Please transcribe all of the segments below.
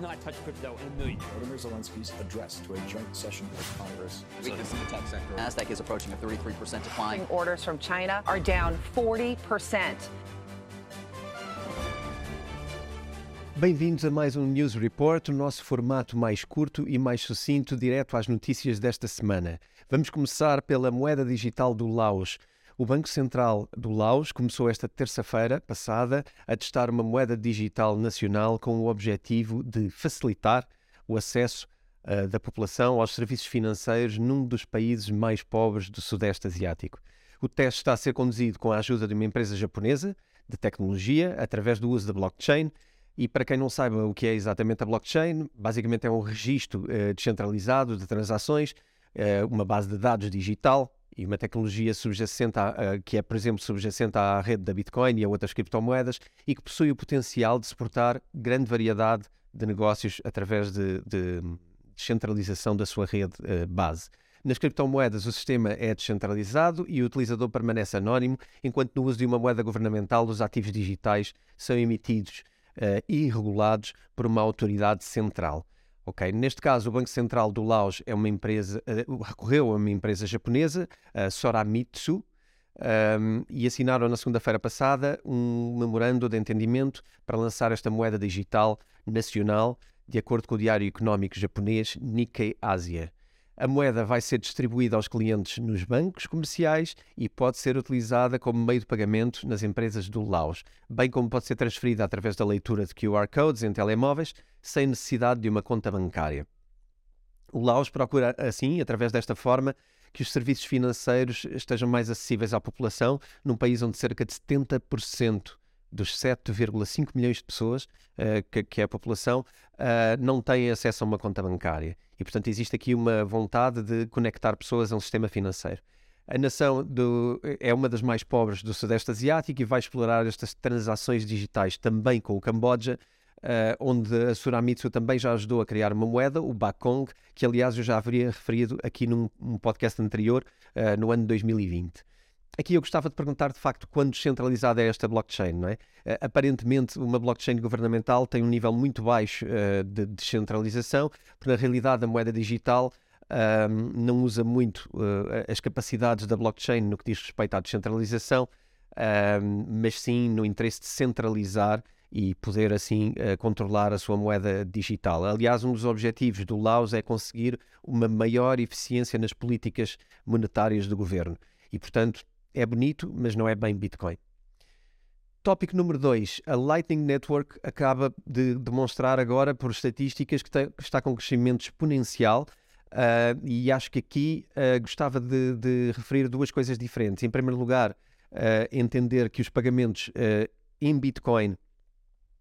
not touched crypto in a million. Vladimir Zelensky's address to a joint session of Congress. Weakness in the tech sector. NASDAQ is approaching a 33% decline. Orders from China are down 40%. Bem-vindos a mais um News Report, o nosso formato mais curto e mais sucinto, direto às notícias desta semana. Vamos começar pela moeda digital do Laos. O Banco Central do Laos começou esta terça-feira passada a testar uma moeda digital nacional com o objetivo de facilitar o acesso uh, da população aos serviços financeiros num dos países mais pobres do Sudeste Asiático. O teste está a ser conduzido com a ajuda de uma empresa japonesa de tecnologia através do uso da blockchain e para quem não saiba o que é exatamente a blockchain, basicamente é um registro uh, descentralizado de transações, uh, uma base de dados digital e uma tecnologia subjacente a, uh, que é, por exemplo, subjacente à rede da Bitcoin e a outras criptomoedas e que possui o potencial de suportar grande variedade de negócios através de, de descentralização da sua rede base. Nas criptomoedas, o sistema é descentralizado e o utilizador permanece anónimo, enquanto no uso de uma moeda governamental, os ativos digitais são emitidos uh, e regulados por uma autoridade central. Okay. Neste caso, o Banco Central do Laos é uma empresa, uh, recorreu a uma empresa japonesa, a Soramitsu, um, ehm, e assinaram na segunda-feira passada um memorando de entendimento para lançar esta moeda digital nacional, de acordo com o diário económico japonês Nikkei Asia. A moeda vai ser distribuída aos clientes nos bancos comerciais e pode ser utilizada como meio de pagamento nas empresas do Laos, bem como pode ser transferida através da leitura de QR codes em telemóveis, sem necessidade de uma conta bancária. O Laos procura, assim, através desta forma, que os serviços financeiros estejam mais acessíveis à população, num país onde cerca de 70% dos 7,5 milhões de pessoas uh, que, que, é a população uh, não têm acesso a uma conta bancária. E, portanto, existe aqui uma vontade de conectar pessoas a um sistema financeiro. A nação do, é uma das mais pobres do Sudeste Asiático e vai explorar estas transações digitais também com o Camboja, uh, onde a Suramitsu também já ajudou a criar uma moeda, o Bakong, que aliás eu já haveria referido aqui num um podcast anterior, no ano 2020. Aqui eu gostava de perguntar, de facto, quando descentralizada é esta blockchain, não é? Uh, aparentemente, uma blockchain governamental tem um nível muito baixo uh, de descentralização, porque na realidade a moeda digital uh, não usa muito eh, as capacidades da blockchain no que diz respeito à descentralização, mas sim no interesse de centralizar e poder assim controlar a sua moeda digital. Aliás, um dos objetivos do Laos é conseguir uma maior eficiência nas políticas monetárias do governo. E, portanto, é bonito, mas não é bem Bitcoin. Tópico número 2. A Lightning Network acaba de demonstrar agora, por estatísticas, que, que está com crescimento exponencial uh, e acho que aqui uh, gostava de, de, referir duas coisas diferentes. Em primeiro lugar, uh, entender que os pagamentos em Bitcoin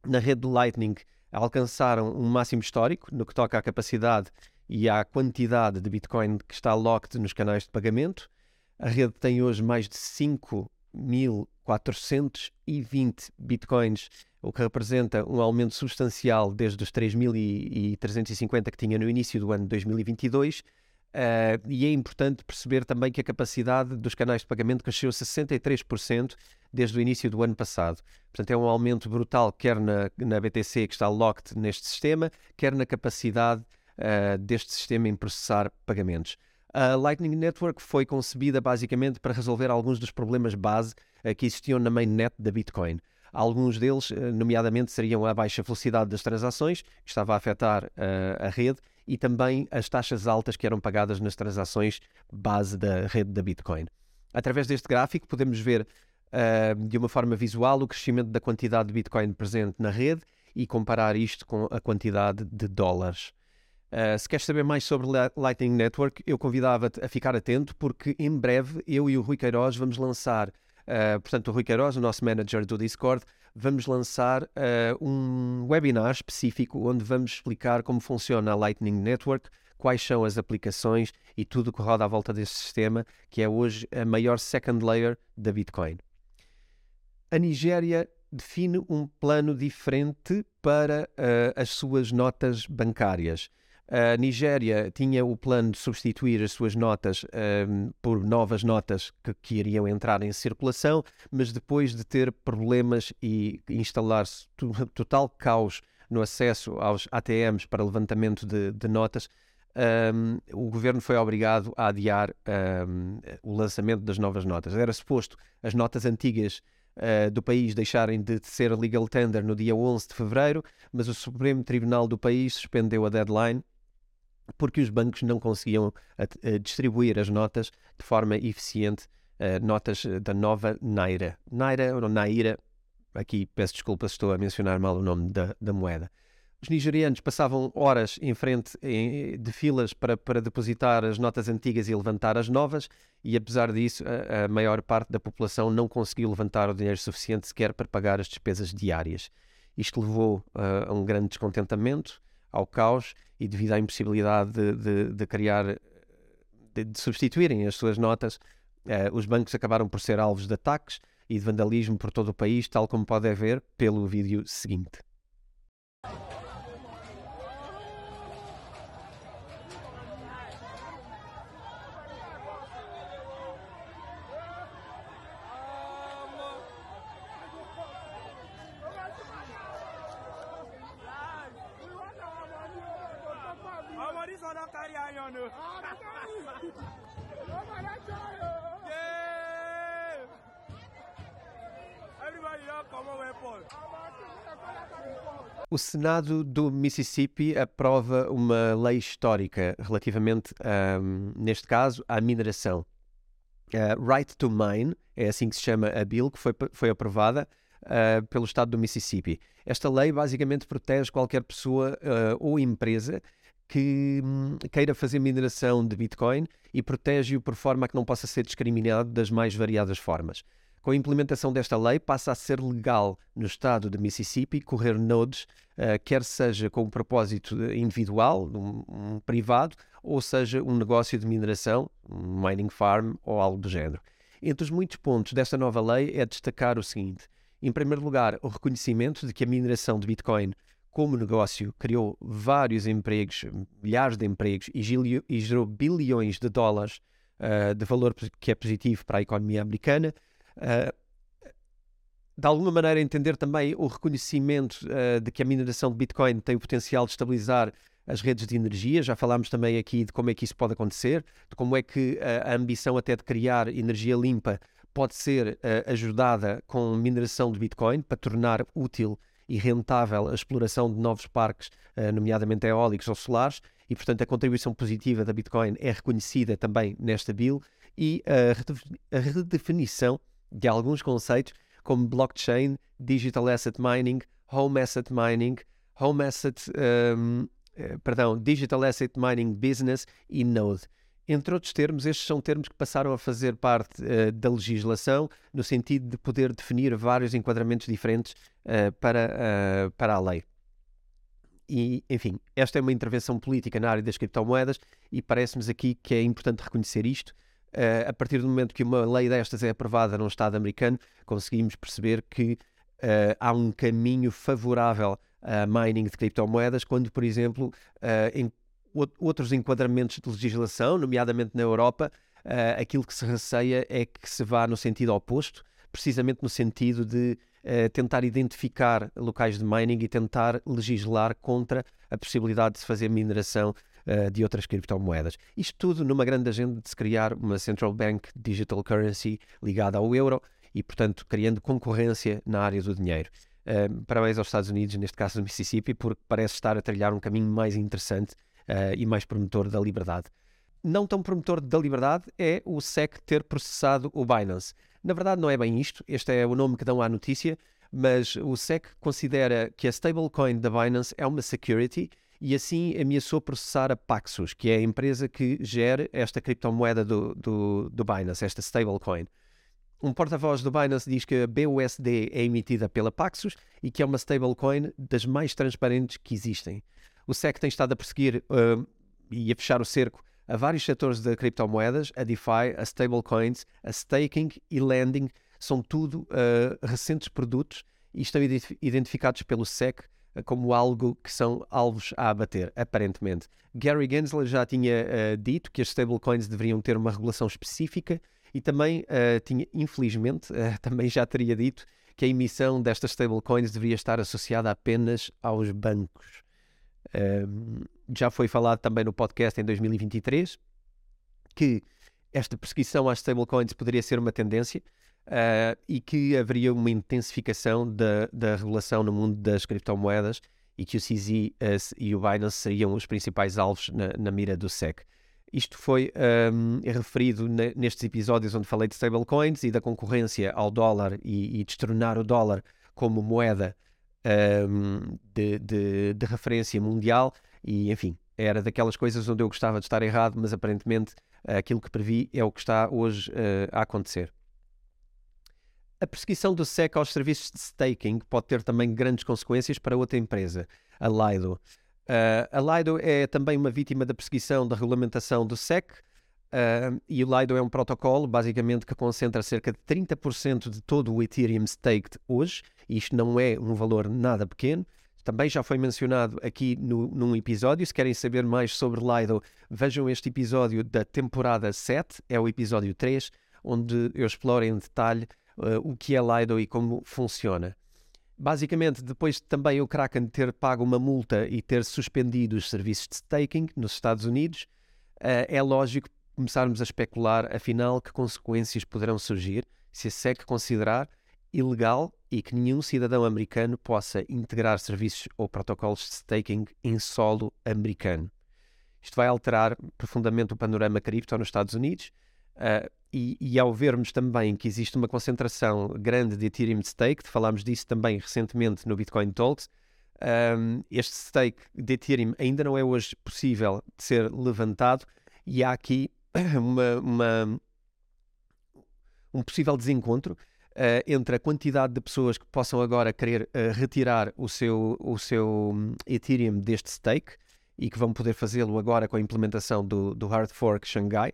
na rede de Lightning alcançaram um máximo histórico no que toca à capacidade e à quantidade de Bitcoin que está locked nos canais de pagamento. A rede tem hoje mais de 5.420 bitcoins, o que representa um aumento substancial desde os 3.350 que tinha no início do ano de 2022. Uh, e é importante perceber também que a capacidade dos canais de pagamento cresceu 63% desde o início do ano passado. Portanto, é um aumento brutal, quer na, na BTC, que está locked neste sistema, quer na capacidade uh, deste sistema em processar pagamentos. A Lightning Network foi concebida basicamente para resolver alguns dos problemas base uh, que existiam na mainnet da Bitcoin. Alguns deles, uh, nomeadamente, seriam a baixa velocidade das transações, que estava a afetar uh, a rede, e também as taxas altas que eram pagadas nas transações base da rede da Bitcoin. Através deste gráfico, podemos ver de uma forma visual o crescimento da quantidade de Bitcoin presente na rede e comparar isto com a quantidade de dólares. Uh, se queres saber mais sobre Lightning Network, eu convidava-te a ficar atento, porque em breve eu e o Rui Queiroz vamos lançar, uh, portanto, o Rui Queiroz, o nosso manager do Discord, vamos lançar uh, um webinar específico onde vamos explicar como funciona a Lightning Network, quais são as aplicações e tudo que roda à volta deste sistema, que é hoje a maior second layer da Bitcoin. A Nigéria define um plano diferente para as suas notas bancárias. A Nigéria tinha o plano de substituir as suas notas um, por novas notas que, que, iriam entrar em circulação, mas depois de ter problemas e instalar-se total caos no acesso aos ATMs para levantamento de, de notas, um, o governo foi obrigado a adiar um, o lançamento das novas notas. Era suposto as notas antigas uh, do país deixarem de ser legal tender no dia 11 de fevereiro, mas o Supremo Tribunal do país suspendeu a deadline porque os bancos não conseguiam a, a distribuir as notas de forma eficiente, uh, notas da nova Naira. Naira ou Naira, aqui peço desculpas, estou a mencionar mal o nome da, da moeda. Os nigerianos passavam horas em frente de filas para, para depositar as notas antigas e levantar as novas, e apesar disso, a, a maior parte da população não conseguiu levantar o dinheiro suficiente sequer para pagar as despesas diárias. Isto levou uh, a um grande descontentamento, ao caos, e devido à impossibilidade de, de, de criar, de, de, substituírem as suas notas, uh, os bancos acabaram por ser alvos de ataques e de vandalismo por todo o país, tal como pode ver pelo vídeo seguinte. O Senado do Mississippi aprova uma lei histórica relativamente, um, neste caso, à mineração. Uh, right to Mine, é assim que se chama a bill, que foi, foi aprovada uh, pelo Estado do Mississippi. Esta lei basicamente protege qualquer pessoa uh, ou empresa que hum, queira fazer mineração de Bitcoin e protege-o por forma que não possa ser discriminado das mais variadas formas. Com a implementação desta lei, passa a ser legal no estado de Mississippi correr nodes, uh, quer seja com um propósito individual, um, um, privado, ou seja um negócio de mineração, um mining farm ou algo do género. Entre os muitos pontos desta nova lei é destacar o seguinte: em primeiro lugar, o reconhecimento de que a mineração de Bitcoin como negócio criou vários empregos, milhares de empregos e, gerou bilhões de dólares uh, de valor que é positivo para a economia americana uh, de alguma maneira entender também o reconhecimento uh, de que a mineração de Bitcoin tem o potencial de estabilizar as redes de energia. Já falámos também aqui de como é que isso pode acontecer, de como é que a ambição até de criar energia limpa pode ser ajudada com mineração de Bitcoin para tornar útil e rentável a exploração de novos parques, nomeadamente eólicos ou solares, e portanto a contribuição positiva da Bitcoin é reconhecida também nesta bill e a redefinição de alguns conceitos como blockchain, digital asset mining, home asset mining, home asset, um, eh, perdão, digital asset mining business e node. Entre outros termos, estes são termos que passaram a fazer parte uh, da legislação, no sentido de poder definir vários enquadramentos diferentes uh, para, uh, para a lei. E, enfim, esta é uma intervenção política na área das criptomoedas e parece-nos aqui que é importante reconhecer isto, a partir do momento que uma lei destas é aprovada num Estado americano, conseguimos perceber que há um caminho favorável a mining de criptomoedas, quando, por exemplo, em outros enquadramentos de legislação, nomeadamente na Europa, aquilo que se receia é que se vá no sentido oposto, precisamente no sentido de tentar identificar locais de mining e tentar legislar contra a possibilidade de se fazer mineração uh, de outras criptomoedas. Isto tudo numa grande agenda de se criar uma Central Bank Digital Currency ligada ao euro e, portanto, criando concorrência na área do dinheiro. Uh, parabéns aos Estados Unidos, neste caso do Mississippi, porque parece estar a trilhar um caminho mais interessante uh, e mais promotor da liberdade. Não tão promotor da liberdade é o SEC ter processado o Binance. Na verdade, não é bem isto, este é o nome que dão à notícia, mas o SEC considera que a stablecoin da Binance é uma security e assim ameaçou processar a Paxos, que é a empresa que gera esta criptomoeda do, do, do Binance, esta stablecoin. Um porta-voz do Binance diz que a BUSD é emitida pela Paxos e que é uma stablecoin das mais transparentes que existem. O SEC tem estado a perseguir uh, e a fechar o cerco a vários setores de criptomoedas, a DeFi, a stablecoins, a staking e lending, são tudo uh, recentes produtos e estão identificados pelo SEC como algo que são alvos a abater, aparentemente. Gary Gensler já tinha uh, dito que as stablecoins deveriam ter uma regulação específica e também uh, tinha, infelizmente, uh, também já teria dito que a emissão destas stablecoins deveria estar associada apenas aos bancos. Um, já foi falado também no podcast em 2023 que esta perseguição às stablecoins poderia ser uma tendência uh, e que haveria uma intensificação da, da regulação no mundo das criptomoedas e que o CZ uh, e o Binance seriam os principais alvos na, na mira do SEC. Isto foi um, referido nestes episódios onde falei de stablecoins e da concorrência ao dólar e, e destronar o dólar como moeda um, de, de, de, referência mundial. E, enfim, era daquelas coisas onde eu gostava de estar errado, mas aparentemente aquilo que previ é o que está hoje uh, a acontecer. A perseguição do SEC aos serviços de staking pode ter também grandes consequências para outra empresa, a Lido. Uh, a Lido é também uma vítima da perseguição da regulamentação do SEC, uh, e o Lido é um protocolo, basicamente, que concentra cerca de 30% de todo o Ethereum staked hoje, isto não é um valor nada pequeno. Também já foi mencionado aqui no, num episódio. Se querem saber mais sobre Lido, vejam este episódio da temporada 7, é o episódio 3, onde eu exploro em detalhe uh, o que é Lido e como funciona. Basicamente, depois de também o Kraken ter pago uma multa e ter suspendido os serviços de staking nos Estados Unidos, uh, é lógico começarmos a especular, afinal, que consequências poderão surgir se a SEC considerar ilegal e que nenhum cidadão americano possa integrar serviços ou protocolos de staking em solo americano. Isto vai alterar profundamente o panorama cripto nos Estados Unidos uh, e, e, ao vermos também que existe uma concentração grande de Ethereum stake, falámos disso também recentemente no Bitcoin Talks, um, este stake de Ethereum ainda não é hoje possível de ser levantado e há aqui uma, uma um possível desencontro entre a quantidade de pessoas que possam agora querer uh, retirar o seu, o seu um, Ethereum deste stake e que vão poder fazê-lo agora com a implementação do, do Hard Fork Shanghai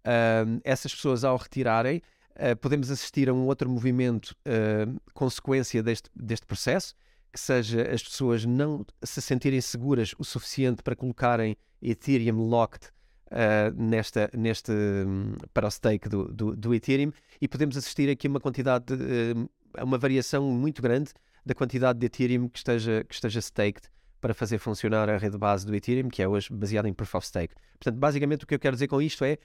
uh, essas pessoas, ao retirarem, uh, podemos assistir a um outro movimento uh, consequência deste, deste processo, que seja as pessoas não se sentirem seguras o suficiente para colocarem Ethereum locked Uh, nesta, neste, um, para o stake do, do, do, Ethereum e podemos assistir aqui uma quantidade, de, uh, uma variação muito grande da quantidade de Ethereum que esteja, que esteja staked para fazer funcionar a rede base do Ethereum, que é hoje baseada em Proof of Stake. Portanto, basicamente o que eu quero dizer com isto é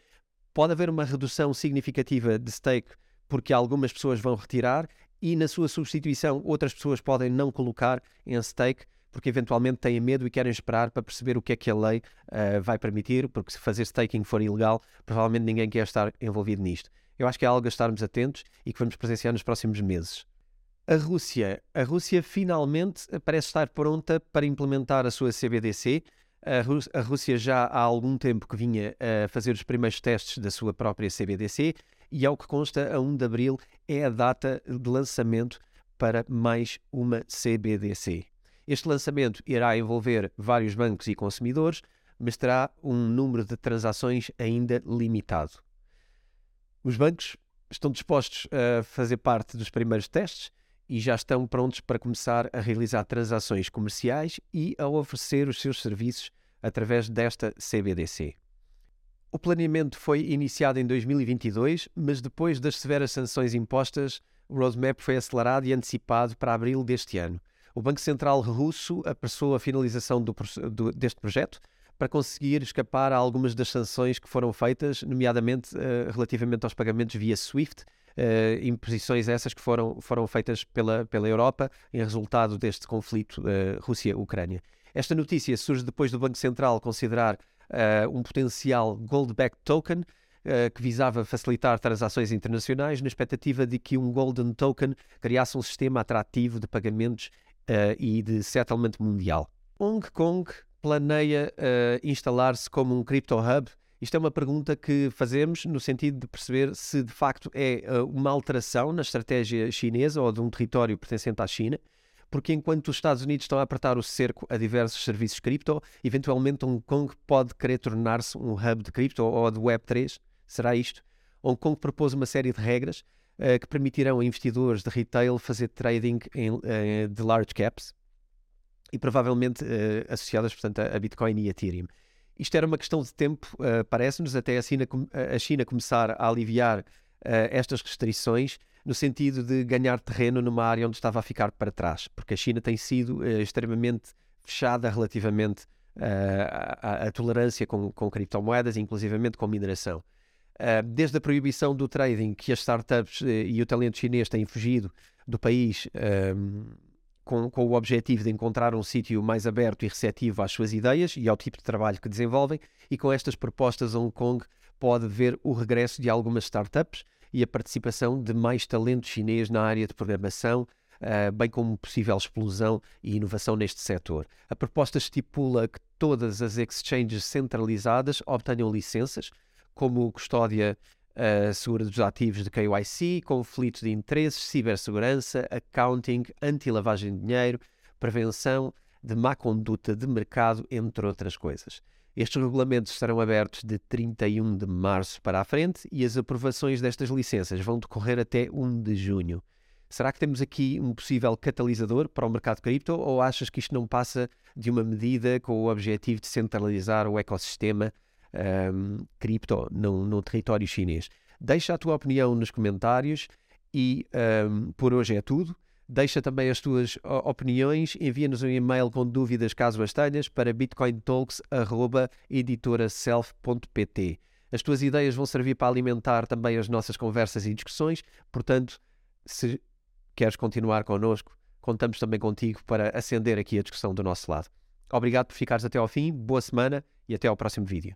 pode haver uma redução significativa de stake porque algumas pessoas vão retirar e na sua substituição outras pessoas podem não colocar em stake porque eventualmente têm medo e querem esperar para perceber o que é que a lei uh, vai permitir, porque se fazer staking for ilegal, provavelmente ninguém quer estar envolvido nisto. Eu acho que é algo a estarmos atentos e que vamos presenciar nos próximos meses. A Rússia. A Rússia finalmente parece estar pronta para implementar a sua CBDC, a, Rússia já há algum tempo que vinha a fazer os primeiros testes da sua própria CBDC e, ao que consta, a 1 de abril é a data de lançamento para mais uma CBDC. Este lançamento irá envolver vários bancos e consumidores, mas terá um número de transações ainda limitado. Os bancos estão dispostos a fazer parte dos primeiros testes e já estão prontos para começar a realizar transações comerciais e a oferecer os seus serviços através desta CBDC. O planeamento foi iniciado em 2022, mas depois das severas sanções impostas, o roadmap foi acelerado e antecipado para abril deste ano. O Banco Central russo apressou a finalização do, do, deste projeto para conseguir escapar a algumas das sanções que foram feitas, nomeadamente uh, relativamente aos pagamentos via SWIFT uh, imposições essas que foram, foram feitas pela, pela Europa em resultado deste conflito uh, Rússia-Ucrânia. Esta notícia surge depois do Banco Central considerar um potencial gold-backed token que visava facilitar transações internacionais na expectativa de que um golden token criasse um sistema atrativo de pagamentos e de settlement mundial. Hong Kong planeia instalar-se como um crypto hub isto é uma pergunta que fazemos no sentido de perceber se de facto é uh, uma alteração na estratégia chinesa ou de um território pertencente à China, porque enquanto os Estados Unidos estão a apertar o cerco a diversos serviços cripto, eventualmente Hong Kong pode querer tornar-se um hub de cripto ou de Web3. Será isto? Hong Kong propôs uma série de regras uh, que permitirão a investidores de retail fazer trading em, uh, de large caps e provavelmente associadas portanto, a Bitcoin e Ethereum. Isto era uma questão de tempo, parece-nos, até a China, a China, começar a aliviar estas restrições no sentido de ganhar terreno numa área onde estava a ficar para trás, porque a China tem sido extremamente fechada relativamente uh, à, à, tolerância com, com criptomoedas, inclusivamente com mineração. Uh, desde a proibição do trading, que as startups e o talento chinês têm fugido do país com, com, o objetivo de encontrar um sítio mais aberto e receptivo às suas ideias e ao tipo de trabalho que desenvolvem, e com estas propostas, Hong Kong pode ver o regresso de algumas startups e a participação de mais talento chinês na área de programação, uh, bem como possível explosão e inovação neste setor. A proposta estipula que todas as exchanges centralizadas obtenham licenças, como custódia uh, segura dos ativos de KYC, conflito de interesses, cibersegurança, accounting, anti-lavagem de dinheiro, prevenção de má conduta de mercado, entre outras coisas. Estes regulamentos estarão abertos de 31 de março para a frente e as aprovações destas licenças vão decorrer até 1 de junho. Será que temos aqui um possível catalisador para o mercado cripto ou achas que isto não passa de uma medida com o objetivo de centralizar o ecossistema um, cripto no, no, território chinês? Deixa a tua opinião nos comentários e um, por hoje é tudo. Deixa também as tuas opiniões, envia-nos um e-mail com dúvidas caso as tenhas para bitcointalks.editoraself.pt. As tuas ideias vão servir para alimentar também as nossas conversas e discussões, portanto, se queres continuar connosco, contamos também contigo para acender aqui a discussão do nosso lado. Obrigado por ficares até ao fim, boa semana e até ao próximo vídeo.